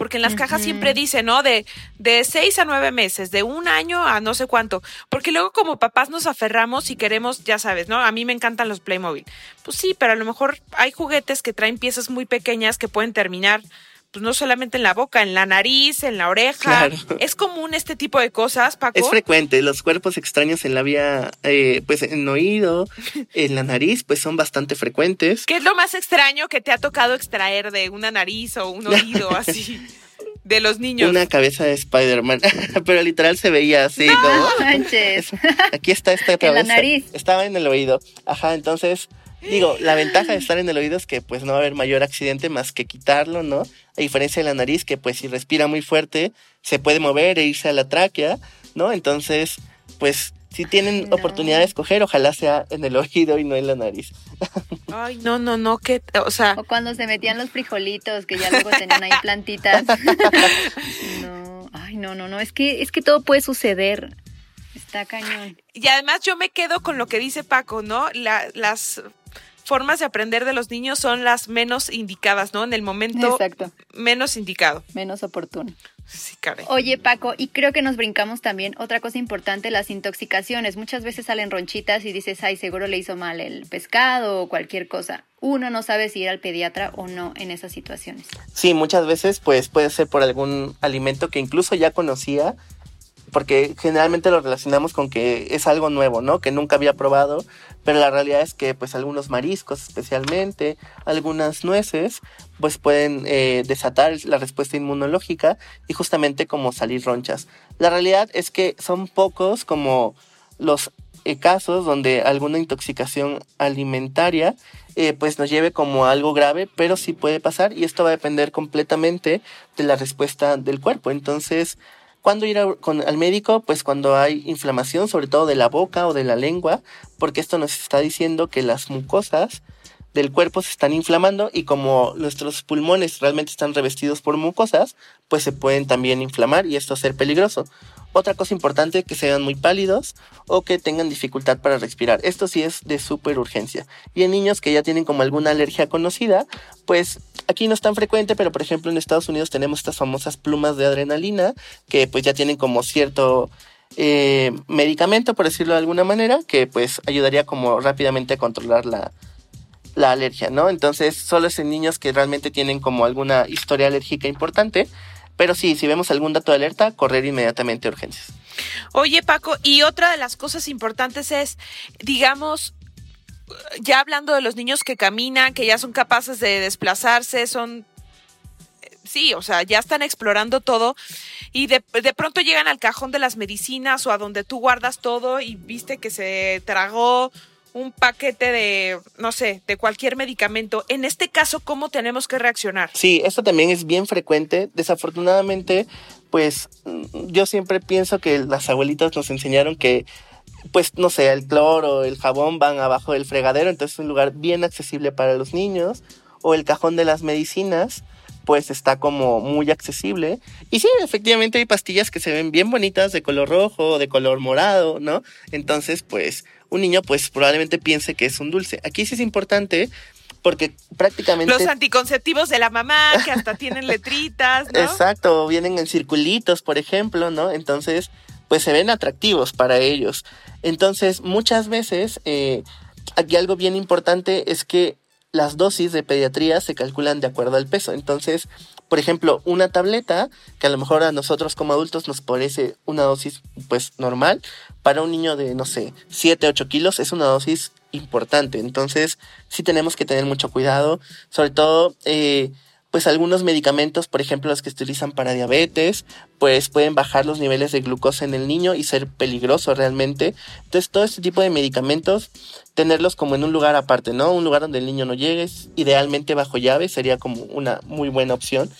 porque en las cajas siempre dice, ¿no? De, de seis a nueve meses, de un año a no sé cuánto, porque luego como papás nos aferramos y queremos, ya sabes, ¿no? A mí me encantan los Playmobil. Pues sí, pero a lo mejor hay juguetes que traen piezas muy pequeñas que pueden terminar pues no solamente en la boca, en la nariz, en la oreja. ¿Es común este tipo de cosas, Paco? Es frecuente. Los cuerpos extraños en la vía, eh, pues en oído, en la nariz, pues son bastante frecuentes. ¿Qué es lo más extraño que te ha tocado extraer de una nariz o un oído así? de los niños. Una cabeza de Spider-Man, pero literal se veía así, no, Manches. Aquí está esta cabeza. En la nariz. Estaba en el oído. Ajá, entonces Digo, la ventaja de estar en el oído es que pues no va a haber mayor accidente más que quitarlo, ¿no? A diferencia de la nariz que pues si respira muy fuerte se puede mover e irse a la tráquea, ¿no? Entonces, pues si tienen oportunidad de escoger, ojalá sea en el oído y no en la nariz. Ay, no, no, no, que, o sea... O cuando se metían los frijolitos, que ya luego tenían ahí plantitas. no, ay, no, no, no, es que, es que todo puede suceder. Está cañón. Y además yo me quedo con lo que dice Paco, ¿no? La, las formas de aprender de los niños son las menos indicadas, ¿no? En el momento menos indicado. Menos oportuno. Sí, caray. Oye, Paco, y creo que nos brincamos también otra cosa importante, las intoxicaciones. Muchas veces salen ronchitas y dices, ay, seguro le hizo mal el pescado o cualquier cosa. Uno no sabe si ir al pediatra o no en esas situaciones. Sí, muchas veces pues puede ser por algún alimento que incluso ya conocía porque generalmente lo relacionamos con que es algo nuevo, ¿no? Que nunca había probado, pero la realidad es que pues algunos mariscos especialmente, algunas nueces, pues pueden eh, desatar la respuesta inmunológica y justamente como salir ronchas. La realidad es que son pocos como los eh, casos donde alguna intoxicación alimentaria eh, pues nos lleve como algo grave, pero sí puede pasar y esto va a depender completamente de la respuesta del cuerpo. Entonces, ¿Cuándo ir al médico? Pues cuando hay inflamación, sobre todo de la boca o de la lengua, porque esto nos está diciendo que las mucosas del cuerpo se están inflamando y como nuestros pulmones realmente están revestidos por mucosas, pues se pueden también inflamar y esto ser peligroso. Otra cosa importante, que sean muy pálidos o que tengan dificultad para respirar. Esto sí es de súper urgencia. Y en niños que ya tienen como alguna alergia conocida, pues aquí no es tan frecuente, pero por ejemplo en Estados Unidos tenemos estas famosas plumas de adrenalina que pues ya tienen como cierto eh, medicamento, por decirlo de alguna manera, que pues ayudaría como rápidamente a controlar la, la alergia, ¿no? Entonces, solo es en niños que realmente tienen como alguna historia alérgica importante, pero sí, si vemos algún dato de alerta, correr inmediatamente a urgencias. Oye, Paco, y otra de las cosas importantes es, digamos, ya hablando de los niños que caminan, que ya son capaces de desplazarse, son sí, o sea, ya están explorando todo y de, de, pronto llegan al cajón de las medicinas o a donde tú guardas todo y viste que se tragó un paquete de, no sé, de cualquier medicamento. En este caso, ¿cómo tenemos que reaccionar? Sí, esto también es bien frecuente. Desafortunadamente, pues yo siempre pienso que las abuelitas nos enseñaron que pues no sé, el cloro, el jabón van abajo del fregadero, entonces es un lugar bien accesible para los niños, o el cajón de las medicinas, pues está como muy accesible. Y sí, efectivamente hay pastillas que se ven bien bonitas de color rojo, de color morado, ¿no? Entonces, pues un niño pues probablemente piense que es un dulce. Aquí sí es importante porque prácticamente... Los anticonceptivos de la mamá, que hasta tienen letritas, ¿no? Exacto, vienen en circulitos, por ejemplo, ¿no? Entonces, pues se ven atractivos para ellos. Entonces, muchas veces, eh, aquí algo bien importante es que las dosis de pediatría se calculan de acuerdo al peso. Entonces, por ejemplo, una tableta, que a lo mejor a nosotros como adultos nos parece una dosis pues normal, para un niño de, no sé, 7, 8 kilos es una dosis importante. Entonces, sí tenemos que tener mucho cuidado, sobre todo... Eh, pues algunos medicamentos, por ejemplo los que se utilizan para diabetes, pues pueden bajar los niveles de glucosa en el niño y ser peligroso realmente. Entonces todo este tipo de medicamentos, tenerlos como en un lugar aparte, ¿no? Un lugar donde el niño no llegue, idealmente bajo llave, sería como una muy buena opción.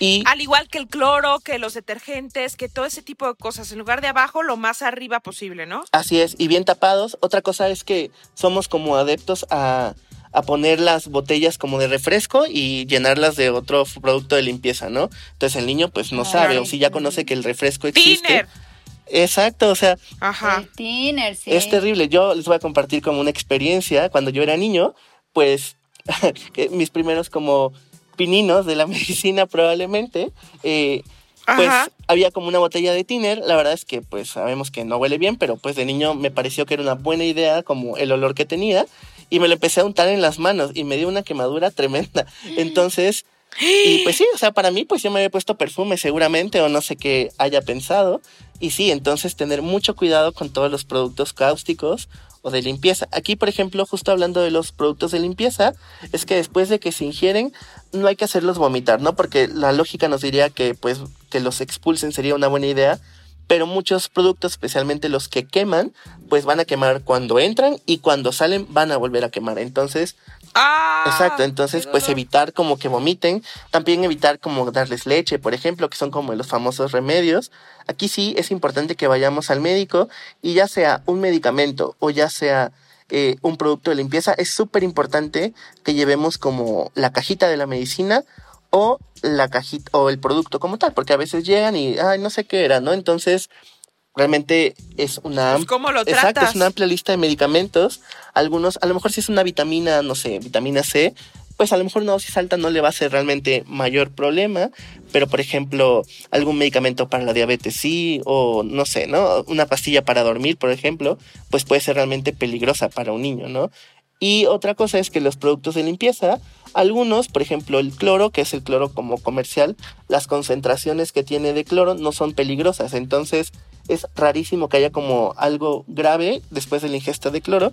Y al igual que el cloro, que los detergentes, que todo ese tipo de cosas, en lugar de abajo, lo más arriba posible, ¿no? Así es, y bien tapados. Otra cosa es que somos como adeptos a a poner las botellas como de refresco y llenarlas de otro producto de limpieza, ¿no? Entonces el niño pues no sabe o si ya conoce que el refresco existe. Exacto, o sea, Ajá. El sí. es terrible. Yo les voy a compartir como una experiencia cuando yo era niño, pues mis primeros como pininos de la medicina probablemente, eh, pues había como una botella de tiner, la verdad es que pues sabemos que no huele bien, pero pues de niño me pareció que era una buena idea como el olor que tenía y me lo empecé a untar en las manos y me dio una quemadura tremenda. Entonces, y pues sí, o sea, para mí pues yo me había puesto perfume seguramente o no sé qué haya pensado. Y sí, entonces tener mucho cuidado con todos los productos cáusticos o de limpieza. Aquí, por ejemplo, justo hablando de los productos de limpieza, es que después de que se ingieren, no hay que hacerlos vomitar, ¿no? Porque la lógica nos diría que pues que los expulsen sería una buena idea, pero muchos productos, especialmente los que queman, pues van a quemar cuando entran y cuando salen van a volver a quemar. Entonces, ¡Ah! exacto, entonces pues evitar como que vomiten, también evitar como darles leche, por ejemplo, que son como los famosos remedios. Aquí sí es importante que vayamos al médico y ya sea un medicamento o ya sea eh, un producto de limpieza, es súper importante que llevemos como la cajita de la medicina o la cajita o el producto como tal, porque a veces llegan y, ay, no sé qué era, ¿no? Entonces, realmente es una pues, ¿Cómo lo exacto, es una amplia lista de medicamentos. Algunos, a lo mejor si es una vitamina, no sé, vitamina C, pues a lo mejor una dosis alta no le va a ser realmente mayor problema, pero por ejemplo, algún medicamento para la diabetes sí, o no sé, ¿no? Una pastilla para dormir, por ejemplo, pues puede ser realmente peligrosa para un niño, ¿no? Y otra cosa es que los productos de limpieza, algunos, por ejemplo el cloro, que es el cloro como comercial, las concentraciones que tiene de cloro no son peligrosas. Entonces es rarísimo que haya como algo grave después de la ingesta de cloro.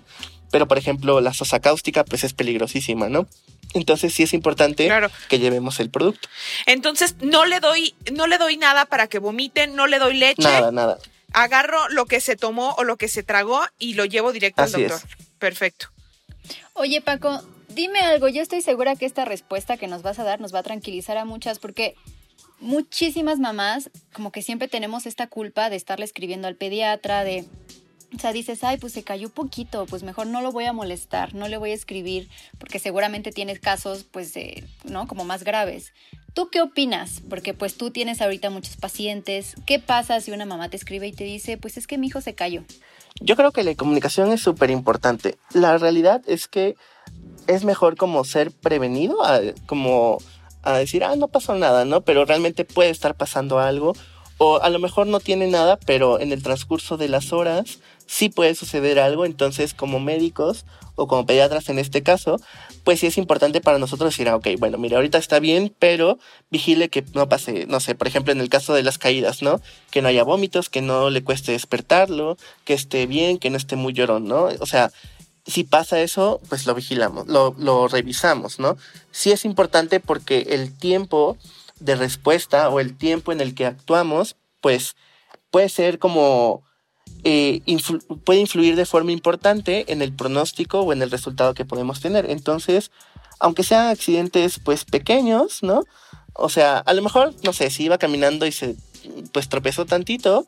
Pero por ejemplo la sosa cáustica pues es peligrosísima, ¿no? Entonces sí es importante que llevemos el producto. Entonces no le doy, no le doy nada para que vomiten, no le doy leche. Nada, nada. Agarro lo que se tomó o lo que se tragó y lo llevo directo al doctor. Perfecto. Oye, Paco, dime algo. Yo estoy segura que esta respuesta que nos vas a dar nos va a tranquilizar a muchas porque muchísimas mamás como que siempre tenemos esta culpa de estarle escribiendo al pediatra, de... O sea, dices, ay, pues se cayó poquito, pues mejor no lo voy a molestar, no le voy a escribir, porque seguramente tienes casos, pues, ¿no? Como más graves. ¿Tú qué opinas? Porque pues tú tienes ahorita muchos pacientes. ¿Qué pasa si una mamá te escribe y te dice, pues es que mi hijo se cayó? Yo creo que la comunicación es súper importante. La realidad es que es mejor como ser prevenido, como a decir, ah, no pasó nada, ¿no? Pero realmente puede estar pasando algo. O a lo mejor no tiene nada, pero en el transcurso de las horas sí puede suceder algo, entonces como médicos o como pediatras en este caso, pues sí es importante para nosotros decir, ah, ok, bueno, mire, ahorita está bien, pero vigile que no pase, no sé, por ejemplo, en el caso de las caídas, ¿no? Que no haya vómitos, que no le cueste despertarlo, que esté bien, que no esté muy llorón, ¿no? O sea, si pasa eso, pues lo vigilamos, lo, lo revisamos, ¿no? Sí es importante porque el tiempo de respuesta o el tiempo en el que actuamos, pues puede ser como eh, puede influir de forma importante en el pronóstico o en el resultado que podemos tener. Entonces, aunque sean accidentes pues pequeños, ¿no? O sea, a lo mejor, no sé, si iba caminando y se pues tropezó tantito,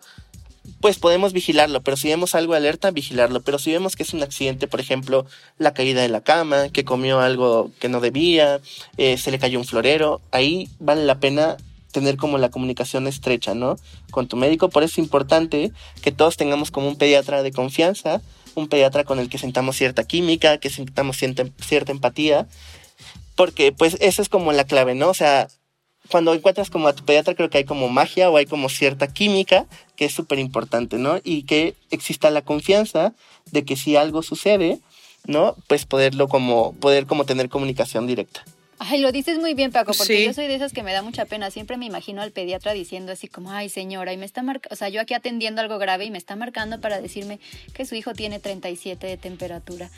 pues podemos vigilarlo, pero si vemos algo alerta, vigilarlo. Pero si vemos que es un accidente, por ejemplo, la caída de la cama, que comió algo que no debía, eh, se le cayó un florero, ahí vale la pena tener como la comunicación estrecha, ¿no? Con tu médico. Por eso es importante que todos tengamos como un pediatra de confianza, un pediatra con el que sentamos cierta química, que sentamos cierta, cierta empatía, porque pues eso es como la clave, ¿no? O sea, cuando encuentras como a tu pediatra creo que hay como magia o hay como cierta química que es súper importante, ¿no? Y que exista la confianza de que si algo sucede, ¿no? Pues poderlo como, poder como tener comunicación directa. Ay, lo dices muy bien, Paco, porque yo soy de esas que me da mucha pena. Siempre me imagino al pediatra diciendo así como, ay, señora, y me está marcando, o sea, yo aquí atendiendo algo grave y me está marcando para decirme que su hijo tiene 37 de temperatura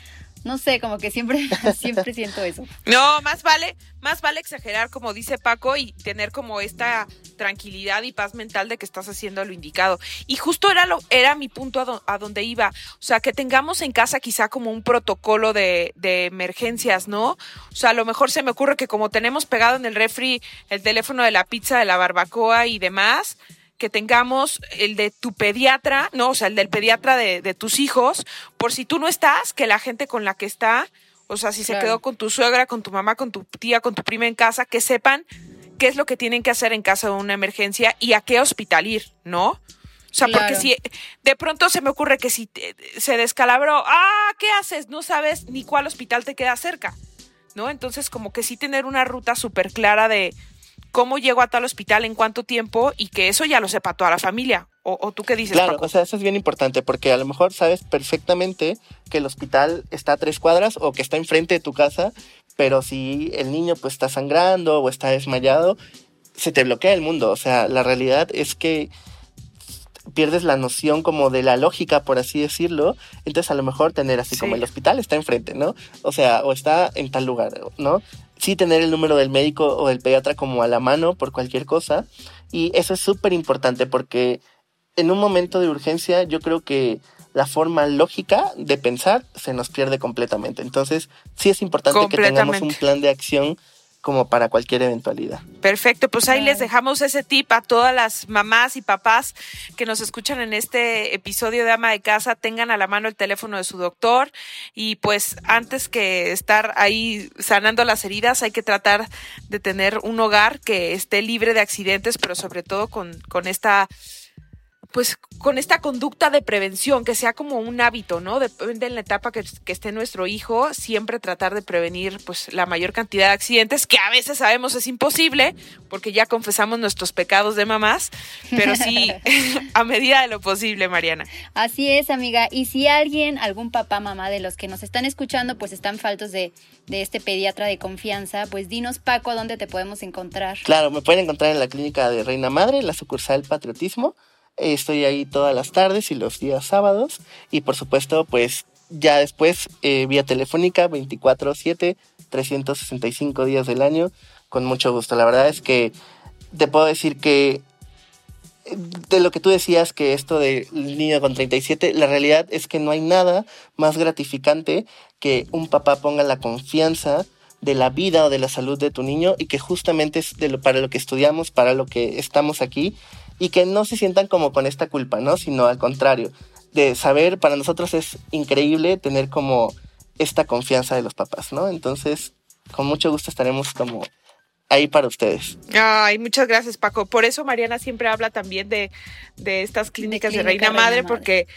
no sé, como que siempre, siempre siento eso. No, más vale, más vale exagerar, como dice Paco, y tener como esta tranquilidad y paz mental de que estás haciendo lo indicado. Y justo era lo, era mi punto a, donde iba. O sea, que tengamos en casa quizá como un protocolo de, de emergencias, ¿no? O sea, a lo mejor se me ocurre que como tenemos pegado en el refri el teléfono de la pizza, de la barbacoa y demás, que tengamos el de tu pediatra, no, o sea, el del pediatra de, de tus hijos, por si tú no estás, que la gente con la que está, o sea, si se quedó con tu suegra, con tu mamá, con tu tía, con tu prima en casa, que sepan qué es lo que tienen que hacer en caso de una emergencia y a qué hospital ir, ¿no? O sea, porque si de pronto se me ocurre que si se descalabró, ah, ¿qué haces? No sabes ni cuál hospital te queda cerca, ¿no? Entonces, como que sí tener una ruta súper clara de, cómo llego a tal hospital, en cuánto tiempo y que eso ya lo sepa toda la familia. ¿O, tú qué dices? Claro, o sea, eso es bien importante porque a lo mejor sabes perfectamente que el hospital está a tres cuadras o que está enfrente de tu casa, pero si el niño pues está sangrando o está desmayado, se te bloquea el mundo. O sea, la realidad es que pierdes la noción como de la lógica, por así decirlo. Entonces a lo mejor tener así como el hospital está enfrente, ¿no? O sea, o está en tal lugar, ¿no? Sí tener el número del médico o del pediatra como a la mano por cualquier cosa. Y eso es súper importante porque en un momento de urgencia yo creo que la forma lógica de pensar se nos pierde completamente. Entonces sí es importante que tengamos un plan de acción como para cualquier eventualidad. Perfecto, pues ahí les dejamos ese tip a todas las mamás y papás que nos escuchan en este episodio de Ama de Casa, tengan a la mano el teléfono de su doctor y pues antes que estar ahí sanando las heridas hay que tratar de tener un hogar que esté libre de accidentes, pero sobre todo con, con esta pues con esta conducta de prevención, que sea como un hábito, ¿no? Depende de la etapa que, esté nuestro hijo, siempre tratar de prevenir pues la mayor cantidad de accidentes, que a veces sabemos es imposible, porque ya confesamos nuestros pecados de mamás, pero sí a medida de lo posible, Mariana. Así es, amiga. Y si alguien, algún papá, mamá de los que nos están escuchando, pues están faltos de, de este pediatra de confianza, pues dinos, Paco, ¿dónde te podemos encontrar? Claro, me pueden encontrar en la clínica de Reina Madre, la sucursal Patriotismo. Estoy ahí todas las tardes y los días sábados. Y por supuesto, pues ya después, eh, vía telefónica, 24/7, 365 días del año, con mucho gusto. La verdad es que te puedo decir que de lo que tú decías, que esto de niño con 37, la realidad es que no hay nada más gratificante que un papá ponga la confianza de la vida o de la salud de tu niño y que justamente es de lo, para lo que estudiamos, para lo que estamos aquí y que no se sientan como con esta culpa, ¿no? Sino al contrario, de saber, para nosotros es increíble tener como esta confianza de los papás, ¿no? Entonces, con mucho gusto estaremos como ahí para ustedes. Ay, muchas gracias, Paco. Por eso Mariana siempre habla también de, de estas clínicas de, Reina, Madre, porque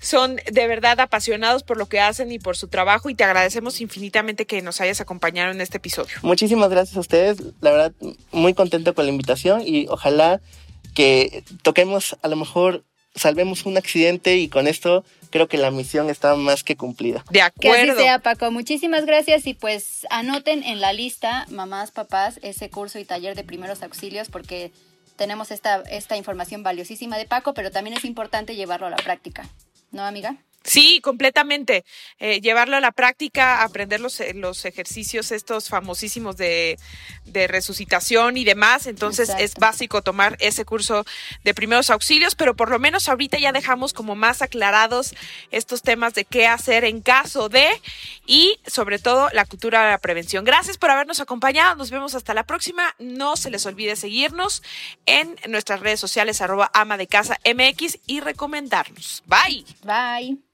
son de verdad apasionados por lo que hacen y por su trabajo y te agradecemos infinitamente que nos hayas acompañado en este episodio. Muchísimas gracias a ustedes, la verdad muy contento con la invitación y ojalá que toquemos, a lo mejor salvemos un accidente y con esto creo que la misión está más que cumplida. De Que así acuerdo. sea, Paco. Muchísimas gracias y pues anoten en la lista, mamás, papás, ese curso y taller de primeros auxilios porque tenemos esta, esta información valiosísima de Paco, pero también es importante llevarlo a la práctica. ¿No, amiga? Sí, completamente. Eh, llevarlo a la práctica, aprender los, eh, los ejercicios estos famosísimos de, de resucitación y demás. Entonces es básico tomar ese curso de primeros auxilios, pero por lo menos ahorita ya dejamos como más aclarados estos temas de qué hacer en caso de y sobre todo la cultura de la prevención. Gracias por habernos acompañado. Nos vemos hasta la próxima. No se les olvide seguirnos en nuestras redes sociales arroba ama de casa MX y recomendarnos. Bye. Bye.